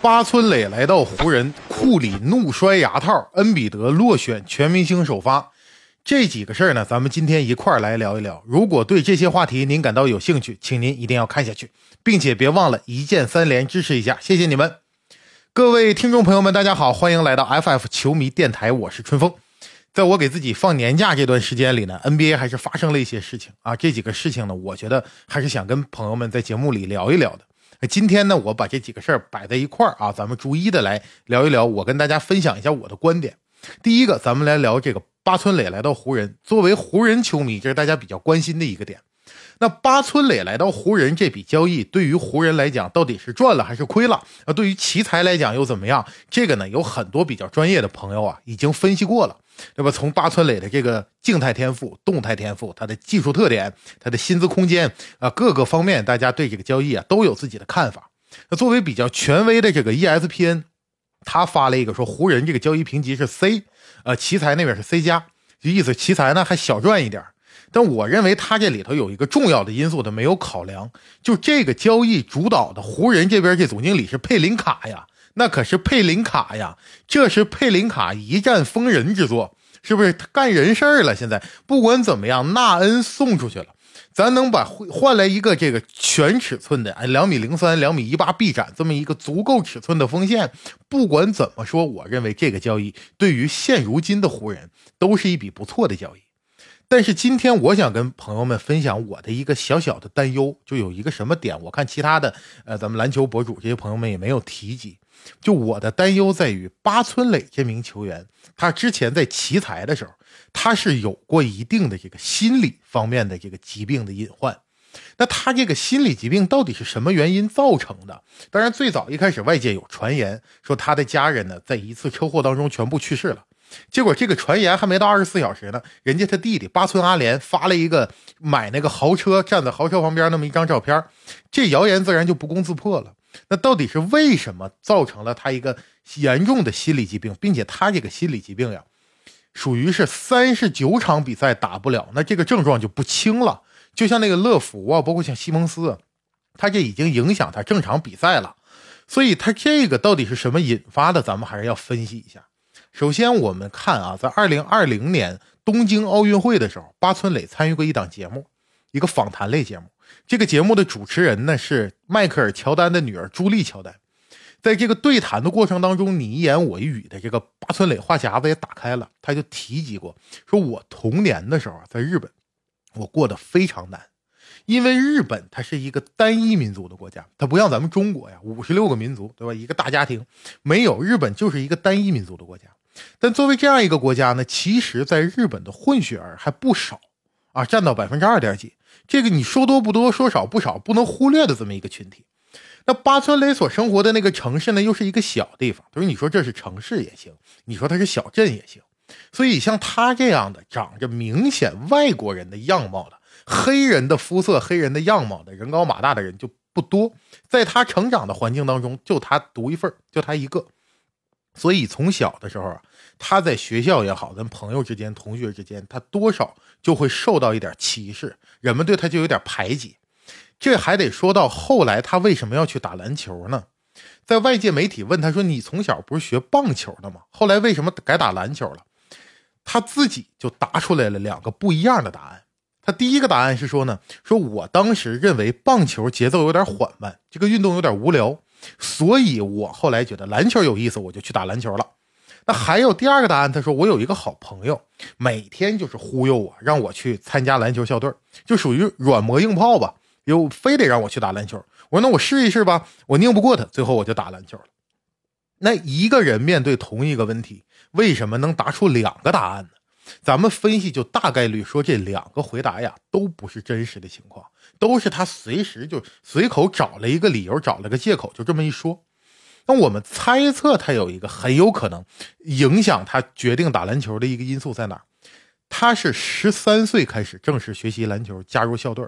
巴村磊来到湖人，库里怒摔牙套，恩比德落选全明星首发，这几个事儿呢，咱们今天一块儿来聊一聊。如果对这些话题您感到有兴趣，请您一定要看下去，并且别忘了一键三连支持一下，谢谢你们！各位听众朋友们，大家好，欢迎来到 FF 球迷电台，我是春风。在我给自己放年假这段时间里呢，NBA 还是发生了一些事情啊。这几个事情呢，我觉得还是想跟朋友们在节目里聊一聊的。今天呢，我把这几个事儿摆在一块儿啊，咱们逐一的来聊一聊。我跟大家分享一下我的观点。第一个，咱们来聊这个八村垒来到湖人。作为湖人球迷，这是大家比较关心的一个点。那八村垒来到湖人这笔交易，对于湖人来讲，到底是赚了还是亏了？啊，对于奇才来讲又怎么样？这个呢，有很多比较专业的朋友啊，已经分析过了。对吧？从八村垒的这个静态天赋、动态天赋，他的技术特点、他的薪资空间啊，各个方面，大家对这个交易啊都有自己的看法。那作为比较权威的这个 ESPN，他发了一个说湖人这个交易评级是 C，呃，奇才那边是 C 加，就意思奇才呢还小赚一点。但我认为他这里头有一个重要的因素他没有考量，就这个交易主导的湖人这边这总经理是佩林卡呀。那可是佩林卡呀，这是佩林卡一战封人之作，是不是？干人事儿了。现在不管怎么样，纳恩送出去了，咱能把换来一个这个全尺寸的，哎，两米零三、两米一八臂展这么一个足够尺寸的锋线。不管怎么说，我认为这个交易对于现如今的湖人都是一笔不错的交易。但是今天我想跟朋友们分享我的一个小小的担忧，就有一个什么点，我看其他的呃咱们篮球博主这些朋友们也没有提及。就我的担忧在于，八村垒这名球员，他之前在奇才的时候，他是有过一定的这个心理方面的这个疾病的隐患。那他这个心理疾病到底是什么原因造成的？当然，最早一开始外界有传言说他的家人呢，在一次车祸当中全部去世了。结果这个传言还没到二十四小时呢，人家他弟弟八村阿联发了一个买那个豪车，站在豪车旁边那么一张照片，这谣言自然就不攻自破了。那到底是为什么造成了他一个严重的心理疾病，并且他这个心理疾病呀，属于是三十九场比赛打不了，那这个症状就不轻了。就像那个乐福啊，包括像西蒙斯，他这已经影响他正常比赛了。所以他这个到底是什么引发的，咱们还是要分析一下。首先我们看啊，在二零二零年东京奥运会的时候，八村垒参与过一档节目，一个访谈类节目。这个节目的主持人呢是迈克尔·乔丹的女儿朱莉·乔丹，在这个对谈的过程当中，你一言我一语的，这个八村垒话匣子也打开了。他就提及过，说我童年的时候在日本，我过得非常难，因为日本它是一个单一民族的国家，它不像咱们中国呀，五十六个民族，对吧？一个大家庭没有，日本就是一个单一民族的国家。但作为这样一个国家呢，其实在日本的混血儿还不少啊，占到百分之二点几。这个你说多不多，说少不少，不能忽略的这么一个群体。那八村雷所生活的那个城市呢，又是一个小地方。就是你说这是城市也行，你说它是小镇也行。所以像他这样的长着明显外国人的样貌的黑人的肤色、黑人的样貌的人高马大的人就不多。在他成长的环境当中，就他独一份就他一个。所以从小的时候啊。他在学校也好，跟朋友之间、同学之间，他多少就会受到一点歧视，人们对他就有点排挤。这还得说到后来，他为什么要去打篮球呢？在外界媒体问他说：“你从小不是学棒球的吗？后来为什么改打篮球了？”他自己就答出来了两个不一样的答案。他第一个答案是说呢：“说我当时认为棒球节奏有点缓慢，这个运动有点无聊，所以我后来觉得篮球有意思，我就去打篮球了。”那还有第二个答案，他说我有一个好朋友，每天就是忽悠我，让我去参加篮球校队，就属于软磨硬泡吧，又非得让我去打篮球。我说那我试一试吧，我拧不过他，最后我就打篮球了。那一个人面对同一个问题，为什么能答出两个答案呢？咱们分析就大概率说这两个回答呀都不是真实的情况，都是他随时就随口找了一个理由，找了个借口，就这么一说。那我们猜测他有一个很有可能影响他决定打篮球的一个因素在哪？他是十三岁开始正式学习篮球，加入校队。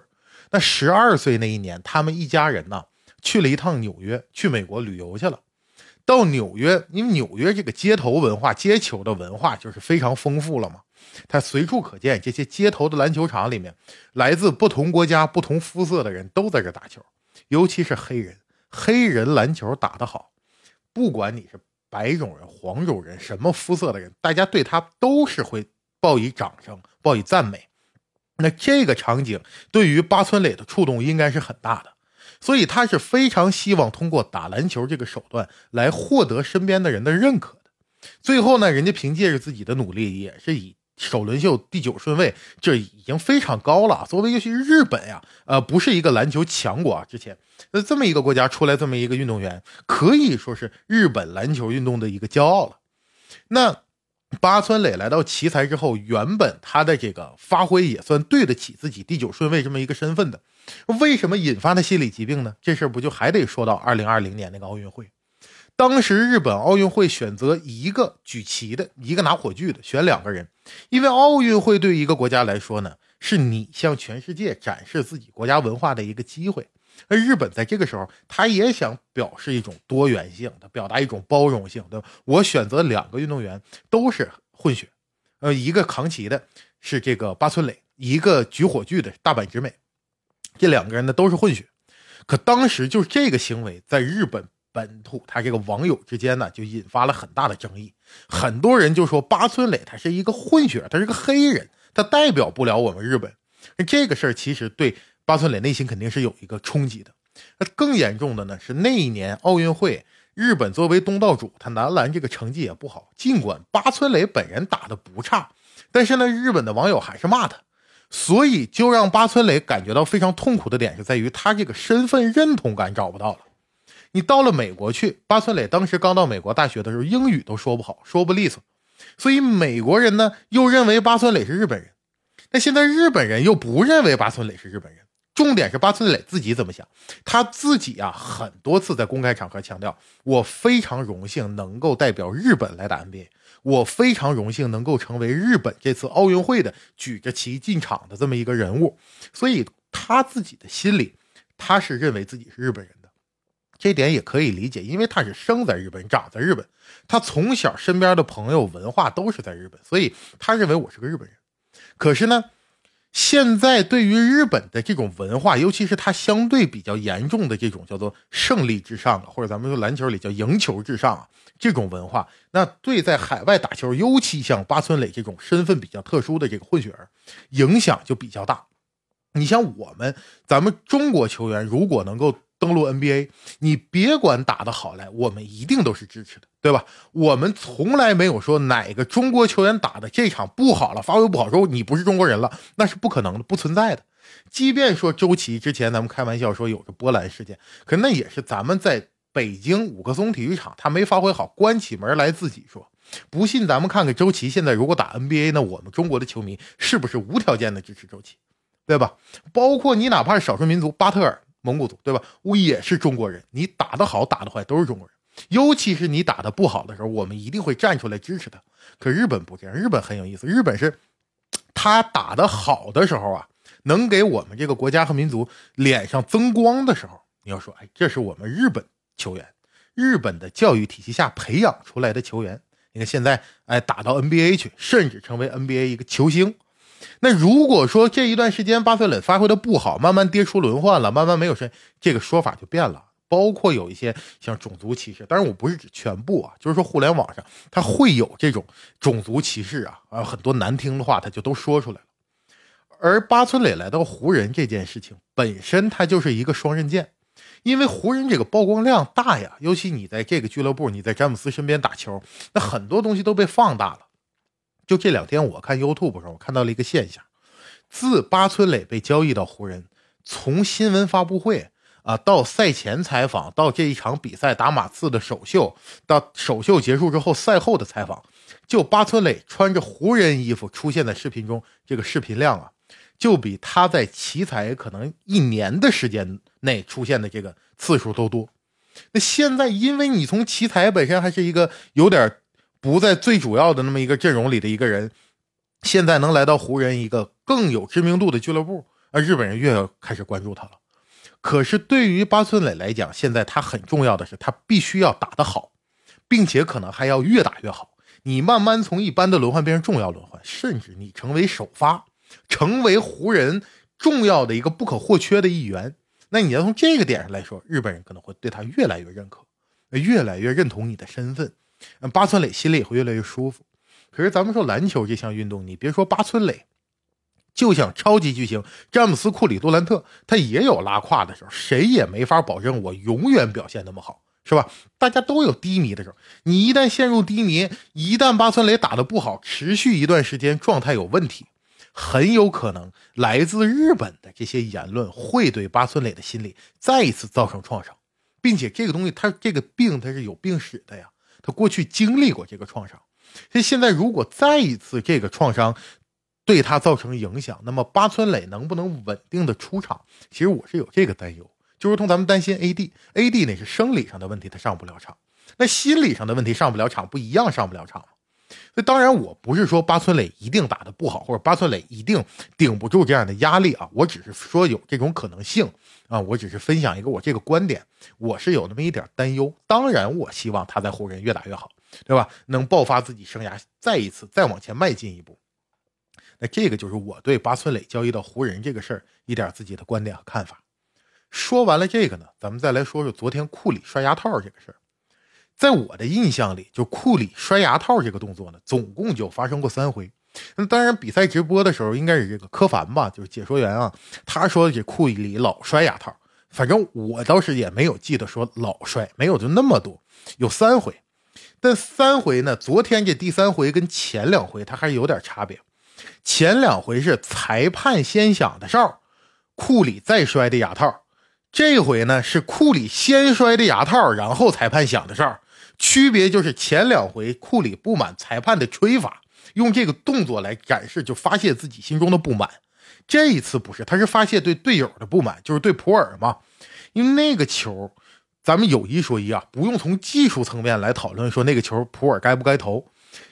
那十二岁那一年，他们一家人呢去了一趟纽约，去美国旅游去了。到纽约，因为纽约这个街头文化、街球的文化就是非常丰富了嘛。他随处可见这些街头的篮球场里面，来自不同国家、不同肤色的人都在这打球，尤其是黑人，黑人篮球打得好。不管你是白种人、黄种人，什么肤色的人，大家对他都是会报以掌声、报以赞美。那这个场景对于八村垒的触动应该是很大的，所以他是非常希望通过打篮球这个手段来获得身边的人的认可的。最后呢，人家凭借着自己的努力，也是以。首轮秀第九顺位，这已经非常高了。作为尤其是日本呀，呃，不是一个篮球强国啊。之前那这么一个国家出来这么一个运动员，可以说是日本篮球运动的一个骄傲了。那八村垒来到奇才之后，原本他的这个发挥也算对得起自己第九顺位这么一个身份的。为什么引发的心理疾病呢？这事儿不就还得说到二零二零年那个奥运会。当时日本奥运会选择一个举旗的，一个拿火炬的，选两个人，因为奥运会对于一个国家来说呢，是你向全世界展示自己国家文化的一个机会。而日本在这个时候，他也想表示一种多元性，的表达一种包容性，对吧？我选择两个运动员都是混血，呃，一个扛旗的是这个八村垒，一个举火炬的大阪直美，这两个人呢都是混血。可当时就是这个行为在日本。本土，他这个网友之间呢，就引发了很大的争议。很多人就说八村垒他是一个混血，他是个黑人，他代表不了我们日本。这个事儿其实对八村垒内心肯定是有一个冲击的。那更严重的呢是那一年奥运会，日本作为东道主，他男篮这个成绩也不好。尽管八村垒本人打的不差，但是呢，日本的网友还是骂他，所以就让八村垒感觉到非常痛苦的点是在于他这个身份认同感找不到了。你到了美国去，八村垒当时刚到美国大学的时候，英语都说不好，说不利索，所以美国人呢又认为八村垒是日本人，那现在日本人又不认为八村垒是日本人。重点是八村垒自己怎么想，他自己啊很多次在公开场合强调，我非常荣幸能够代表日本来打 NBA，我非常荣幸能够成为日本这次奥运会的举着旗进场的这么一个人物，所以他自己的心里，他是认为自己是日本人。这点也可以理解，因为他是生在日本，长在日本，他从小身边的朋友文化都是在日本，所以他认为我是个日本人。可是呢，现在对于日本的这种文化，尤其是他相对比较严重的这种叫做胜利至上啊，或者咱们说篮球里叫赢球至上啊，这种文化，那对在海外打球，尤其像八村垒这种身份比较特殊的这个混血儿，影响就比较大。你像我们，咱们中国球员如果能够。登陆 NBA，你别管打得好来，我们一定都是支持的，对吧？我们从来没有说哪个中国球员打的这场不好了，发挥不好说你不是中国人了，那是不可能的，不存在的。即便说周琦之前咱们开玩笑说有个波兰事件，可那也是咱们在北京五棵松体育场他没发挥好，关起门来自己说。不信咱们看看周琦现在如果打 NBA，那我们中国的球迷是不是无条件的支持周琦，对吧？包括你哪怕是少数民族巴特尔。蒙古族对吧？我也是中国人，你打得好打得坏都是中国人。尤其是你打得不好的时候，我们一定会站出来支持他。可日本不这样，日本很有意思。日本是他打得好的时候啊，能给我们这个国家和民族脸上增光的时候，你要说，哎，这是我们日本球员，日本的教育体系下培养出来的球员。你看现在，哎，打到 NBA 去，甚至成为 NBA 一个球星。那如果说这一段时间巴塞勒发挥的不好，慢慢跌出轮换了，慢慢没有谁，这个说法就变了。包括有一些像种族歧视，当然我不是指全部啊，就是说互联网上它会有这种种族歧视啊，啊很多难听的话他就都说出来了。而八村垒来到湖人这件事情本身，它就是一个双刃剑，因为湖人这个曝光量大呀，尤其你在这个俱乐部，你在詹姆斯身边打球，那很多东西都被放大了。就这两天，我看 YouTube 上，我看到了一个现象：自八村磊被交易到湖人，从新闻发布会啊，到赛前采访，到这一场比赛打马刺的首秀，到首秀结束之后赛后的采访，就八村磊穿着湖人衣服出现在视频中，这个视频量啊，就比他在奇才可能一年的时间内出现的这个次数都多。那现在，因为你从奇才本身还是一个有点。不在最主要的那么一个阵容里的一个人，现在能来到湖人一个更有知名度的俱乐部，而日本人越要开始关注他了。可是对于八村垒来讲，现在他很重要的是，他必须要打得好，并且可能还要越打越好。你慢慢从一般的轮换变成重要轮换，甚至你成为首发，成为湖人重要的一个不可或缺的一员。那你要从这个点上来说，日本人可能会对他越来越认可。越来越认同你的身份，嗯八村垒心里也会越来越舒服。可是咱们说篮球这项运动，你别说八村垒，就像超级巨星詹姆斯、库里、杜兰特，他也有拉胯的时候，谁也没法保证我永远表现那么好，是吧？大家都有低迷的时候，你一旦陷入低迷，一旦八村垒打得不好，持续一段时间状态有问题，很有可能来自日本的这些言论会对八村垒的心理再一次造成创伤，并且这个东西，他这个病他是有病史的呀，他过去经历过这个创伤。所以现在，如果再一次这个创伤对他造成影响，那么八村垒能不能稳定的出场？其实我是有这个担忧，就如同咱们担心 AD，AD 那是生理上的问题，他上不了场；那心理上的问题上不了场，不一样上不了场吗？所以当然，我不是说八村垒一定打得不好，或者八村垒一定顶不住这样的压力啊，我只是说有这种可能性啊，我只是分享一个我这个观点，我是有那么一点担忧。当然，我希望他在湖人越打越好。对吧？能爆发自己生涯，再一次再往前迈进一步。那这个就是我对八村垒交易到湖人这个事儿一点自己的观点和看法。说完了这个呢，咱们再来说说昨天库里摔牙套这个事儿。在我的印象里，就库里摔牙套这个动作呢，总共就发生过三回。那当然，比赛直播的时候应该是这个柯凡吧，就是解说员啊，他说这库里老摔牙套。反正我倒是也没有记得说老摔，没有就那么多，有三回。但三回呢？昨天这第三回跟前两回它还是有点差别。前两回是裁判先响的哨，库里再摔的牙套。这回呢是库里先摔的牙套，然后裁判响的哨。区别就是前两回库里不满裁判的吹法，用这个动作来展示，就发泄自己心中的不满。这一次不是，他是发泄对队友的不满，就是对普尔嘛，因为那个球。咱们有一说一啊，不用从技术层面来讨论，说那个球普尔该不该投。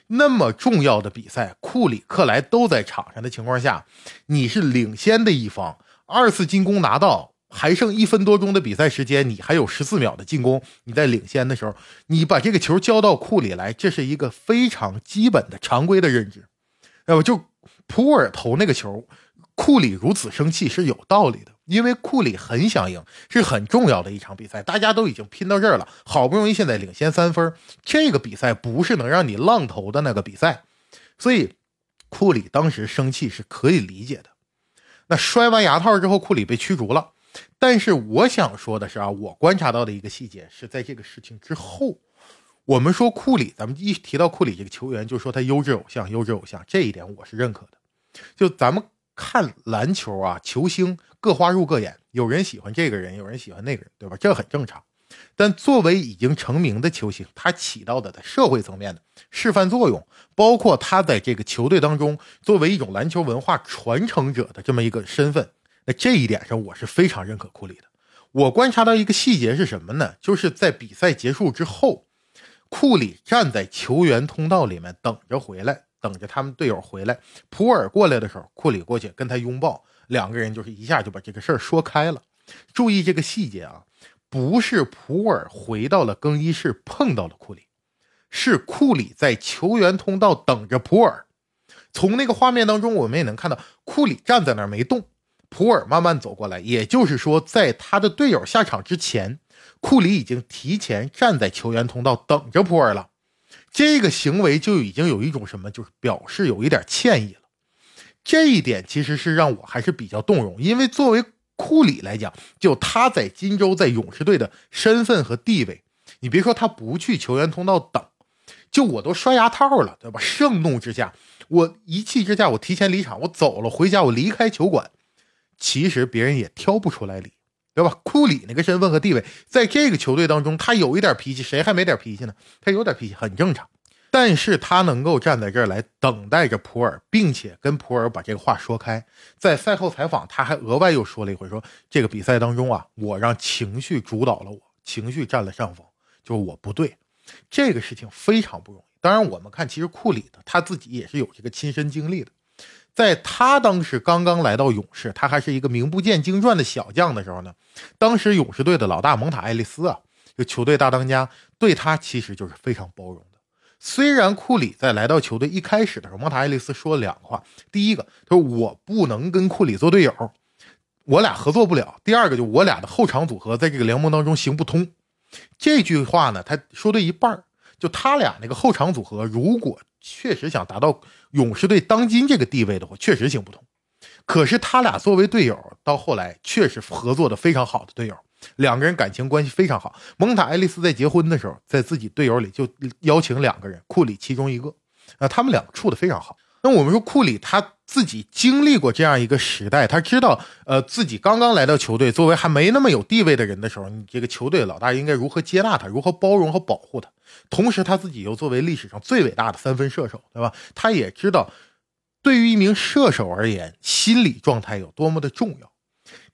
那么重要的比赛，库里、克莱都在场上的情况下，你是领先的一方，二次进攻拿到，还剩一分多钟的比赛时间，你还有十四秒的进攻，你在领先的时候，你把这个球交到库里来，这是一个非常基本的常规的认知。那么就普尔投那个球，库里如此生气是有道理的。因为库里很想赢，是很重要的一场比赛，大家都已经拼到这儿了，好不容易现在领先三分，这个比赛不是能让你浪投的那个比赛，所以库里当时生气是可以理解的。那摔完牙套之后，库里被驱逐了。但是我想说的是啊，我观察到的一个细节是在这个事情之后，我们说库里，咱们一提到库里这个球员，就说他优质偶像，优质偶像，这一点我是认可的。就咱们看篮球啊，球星。各花入各眼，有人喜欢这个人，有人喜欢那个人，对吧？这很正常。但作为已经成名的球星，他起到的在社会层面的示范作用，包括他在这个球队当中作为一种篮球文化传承者的这么一个身份，那这一点上我是非常认可库里的。我观察到一个细节是什么呢？就是在比赛结束之后，库里站在球员通道里面等着回来，等着他们队友回来。普尔过来的时候，库里过去跟他拥抱。两个人就是一下就把这个事儿说开了。注意这个细节啊，不是普尔回到了更衣室碰到了库里，是库里在球员通道等着普尔。从那个画面当中，我们也能看到库里站在那儿没动，普尔慢慢走过来。也就是说，在他的队友下场之前，库里已经提前站在球员通道等着普尔了。这个行为就已经有一种什么，就是表示有一点歉意了。这一点其实是让我还是比较动容，因为作为库里来讲，就他在金州在勇士队的身份和地位，你别说他不去球员通道等，就我都摔牙套了，对吧？盛怒之下，我一气之下，我提前离场，我走了，回家，我离开球馆。其实别人也挑不出来理，对吧？库里那个身份和地位，在这个球队当中，他有一点脾气，谁还没点脾气呢？他有点脾气很正常。但是他能够站在这儿来等待着普尔，并且跟普尔把这个话说开。在赛后采访，他还额外又说了一回，说这个比赛当中啊，我让情绪主导了我，情绪占了上风，就是我不对。这个事情非常不容易。当然，我们看，其实库里的他自己也是有这个亲身经历的。在他当时刚刚来到勇士，他还是一个名不见经传的小将的时候呢，当时勇士队的老大蒙塔·爱丽丝啊，就球队大当家，对他其实就是非常包容的。虽然库里在来到球队一开始的时候，蒙塔·爱丽丝说了两个话。第一个，他说我不能跟库里做队友，我俩合作不了。第二个，就我俩的后场组合在这个联盟当中行不通。这句话呢，他说对一半就他俩那个后场组合，如果确实想达到勇士队当今这个地位的话，确实行不通。可是他俩作为队友，到后来确实合作的非常好的队友，两个人感情关系非常好。蒙塔·爱丽丝在结婚的时候，在自己队友里就邀请两个人，库里其中一个，啊，他们两个处的非常好。那我们说库里他自己经历过这样一个时代，他知道，呃，自己刚刚来到球队，作为还没那么有地位的人的时候，你这个球队老大应该如何接纳他，如何包容和保护他。同时，他自己又作为历史上最伟大的三分射手，对吧？他也知道，对于一名射手而言，心理状态有多么的重要。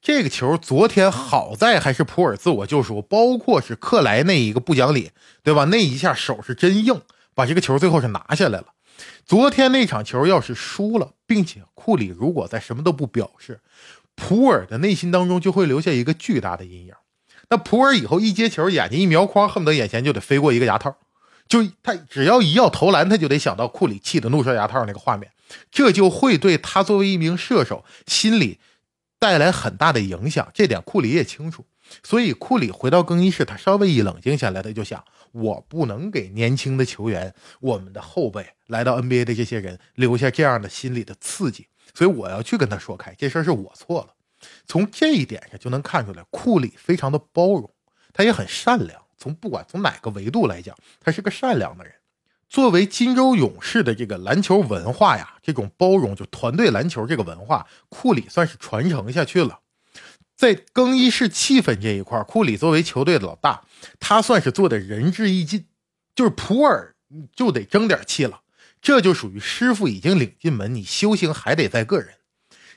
这个球昨天好在还是普尔自我救赎，包括是克莱那一个不讲理，对吧？那一下手是真硬，把这个球最后是拿下来了。昨天那场球要是输了，并且库里如果再什么都不表示，普尔的内心当中就会留下一个巨大的阴影。那普尔以后一接球，眼睛一瞄框，恨不得眼前就得飞过一个牙套。就他只要一要投篮，他就得想到库里气的怒摔牙套那个画面，这就会对他作为一名射手心里带来很大的影响。这点库里也清楚。所以库里回到更衣室，他稍微一冷静下来，他就想：我不能给年轻的球员、我们的后辈来到 NBA 的这些人留下这样的心理的刺激。所以我要去跟他说开，这事儿是我错了。从这一点上就能看出来，库里非常的包容，他也很善良。从不管从哪个维度来讲，他是个善良的人。作为金州勇士的这个篮球文化呀，这种包容就团队篮球这个文化，库里算是传承下去了。在更衣室气氛这一块，库里作为球队的老大，他算是做的仁至义尽。就是普尔就得争点气了，这就属于师傅已经领进门，你修行还得在个人。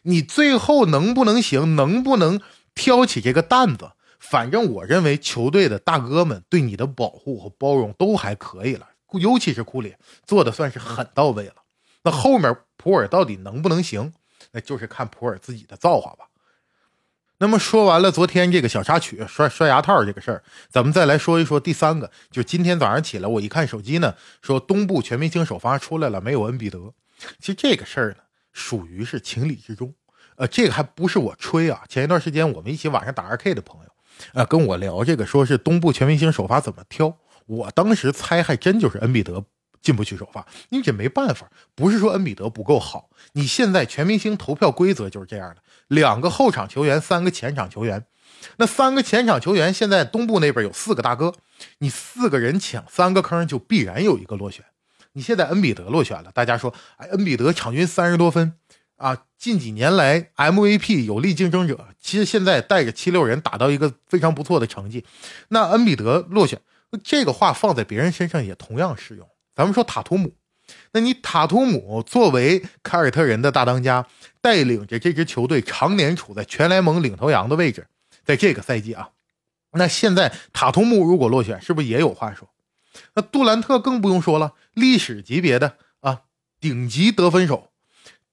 你最后能不能行，能不能挑起这个担子？反正我认为球队的大哥们对你的保护和包容都还可以了，尤其是库里做的算是很到位了。那后面普尔到底能不能行，那就是看普尔自己的造化吧。那么说完了昨天这个小插曲摔摔牙套这个事儿，咱们再来说一说第三个。就今天早上起来，我一看手机呢，说东部全明星首发出来了，没有恩比德。其实这个事儿呢，属于是情理之中。呃，这个还不是我吹啊。前一段时间我们一起晚上打二 K 的朋友，呃，跟我聊这个，说是东部全明星首发怎么挑。我当时猜还真就是恩比德进不去首发，因为这没办法，不是说恩比德不够好。你现在全明星投票规则就是这样的。两个后场球员，三个前场球员。那三个前场球员，现在东部那边有四个大哥，你四个人抢三个坑，就必然有一个落选。你现在恩比德落选了，大家说，哎，恩比德场均三十多分啊，近几年来 MVP 有力竞争者，其实现在带着七六人打到一个非常不错的成绩。那恩比德落选，这个话放在别人身上也同样适用。咱们说塔图姆。那你塔图姆作为凯尔特人的大当家，带领着这支球队常年处在全联盟领头羊的位置，在这个赛季啊，那现在塔图姆如果落选，是不是也有话说？那杜兰特更不用说了，历史级别的啊顶级得分手，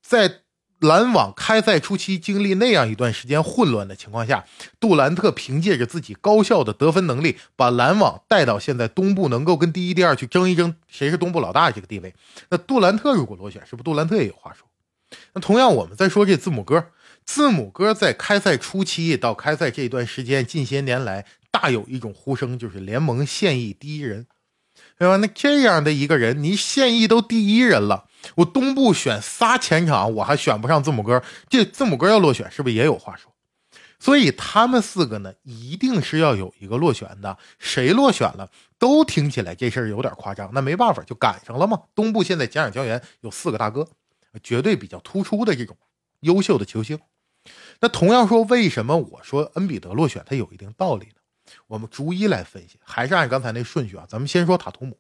在。篮网开赛初期经历那样一段时间混乱的情况下，杜兰特凭借着自己高效的得分能力，把篮网带到现在东部能够跟第一、第二去争一争谁是东部老大这个地位。那杜兰特如果落选，是不是杜兰特也有话说？那同样，我们再说这字母哥，字母哥在开赛初期到开赛这段时间，近些年来大有一种呼声，就是联盟现役第一人，对吧？那这样的一个人，你现役都第一人了。我东部选仨前场，我还选不上字母哥，这字母哥要落选，是不是也有话说？所以他们四个呢，一定是要有一个落选的。谁落选了，都听起来这事儿有点夸张。那没办法，就赶上了嘛。东部现在前场球员有四个大哥，绝对比较突出的这种优秀的球星。那同样说，为什么我说恩比德落选，它有一定道理呢？我们逐一来分析，还是按刚才那顺序啊。咱们先说塔图姆。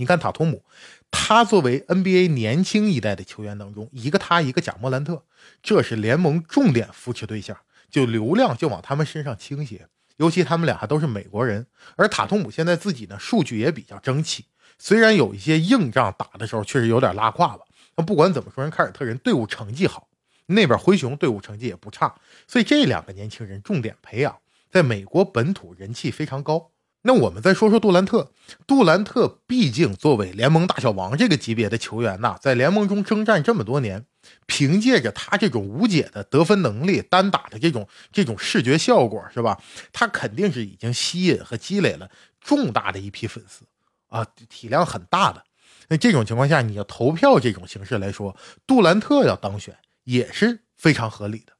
你看塔图姆，他作为 NBA 年轻一代的球员当中，一个他，一个贾莫兰特，这是联盟重点扶持对象，就流量就往他们身上倾斜。尤其他们俩还都是美国人，而塔图姆现在自己呢，数据也比较争气，虽然有一些硬仗打的时候确实有点拉胯吧。那不管怎么说，人凯尔特人队伍成绩好，那边灰熊队伍成绩也不差，所以这两个年轻人重点培养，在美国本土人气非常高。那我们再说说杜兰特。杜兰特毕竟作为联盟大小王这个级别的球员呐，在联盟中征战这么多年，凭借着他这种无解的得分能力、单打的这种这种视觉效果，是吧？他肯定是已经吸引和积累了重大的一批粉丝啊，体量很大的。那这种情况下，你要投票这种形式来说，杜兰特要当选也是非常合理的。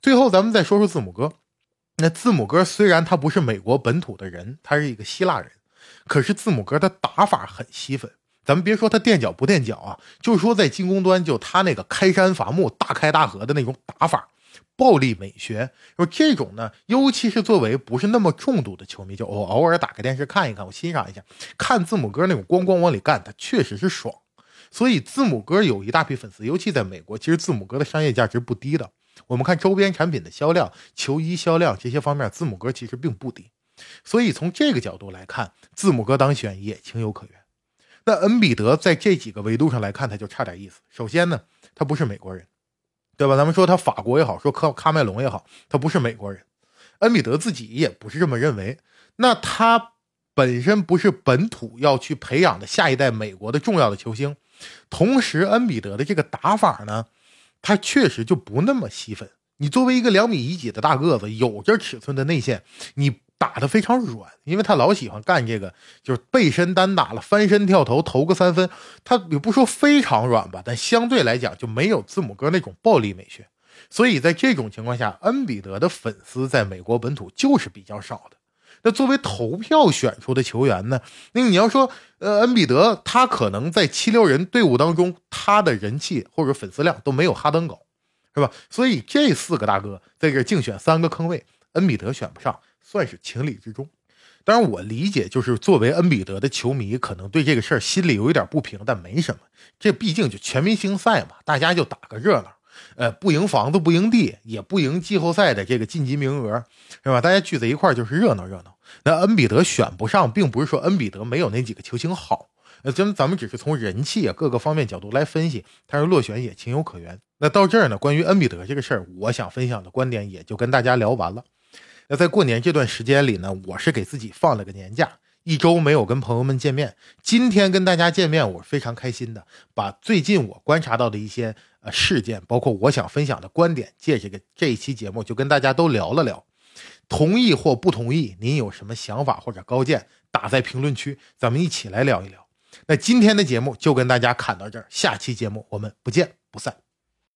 最后，咱们再说说字母哥。那字母哥虽然他不是美国本土的人，他是一个希腊人，可是字母哥的打法很吸粉。咱们别说他垫脚不垫脚啊，就是说在进攻端，就他那个开山伐木、大开大合的那种打法，暴力美学，就这种呢，尤其是作为不是那么重度的球迷，就我偶尔打开电视看一看，我欣赏一下，看字母哥那种咣咣往里干，他确实是爽。所以字母哥有一大批粉丝，尤其在美国，其实字母哥的商业价值不低的。我们看周边产品的销量、球衣销量这些方面，字母哥其实并不低，所以从这个角度来看，字母哥当选也情有可原。那恩比德在这几个维度上来看，他就差点意思。首先呢，他不是美国人，对吧？咱们说他法国也好，说科喀麦隆也好，他不是美国人。恩比德自己也不是这么认为。那他本身不是本土要去培养的下一代美国的重要的球星，同时恩比德的这个打法呢？他确实就不那么吸粉。你作为一个两米一几的大个子，有着尺寸的内线，你打的非常软，因为他老喜欢干这个，就是背身单打了，翻身跳投投个三分。他也不说非常软吧，但相对来讲就没有字母哥那种暴力美学。所以在这种情况下，恩比德的粉丝在美国本土就是比较少的。那作为投票选出的球员呢？那你要说，呃，恩比德他可能在七六人队伍当中，他的人气或者粉丝量都没有哈登高，是吧？所以这四个大哥在这竞选三个坑位，恩比德选不上，算是情理之中。当然，我理解，就是作为恩比德的球迷，可能对这个事儿心里有一点不平，但没什么。这毕竟就全明星赛嘛，大家就打个热闹。呃，不赢房子不赢地，也不赢季后赛的这个晋级名额，是吧？大家聚在一块儿就是热闹热闹。那恩比德选不上，并不是说恩比德没有那几个球星好，呃，咱咱们只是从人气啊各个方面角度来分析，他是落选也情有可原。那到这儿呢，关于恩比德这个事儿，我想分享的观点也就跟大家聊完了。那在过年这段时间里呢，我是给自己放了个年假。一周没有跟朋友们见面，今天跟大家见面，我非常开心的，把最近我观察到的一些呃事件，包括我想分享的观点，借这个这一期节目就跟大家都聊了聊，同意或不同意，您有什么想法或者高见，打在评论区，咱们一起来聊一聊。那今天的节目就跟大家侃到这儿，下期节目我们不见不散。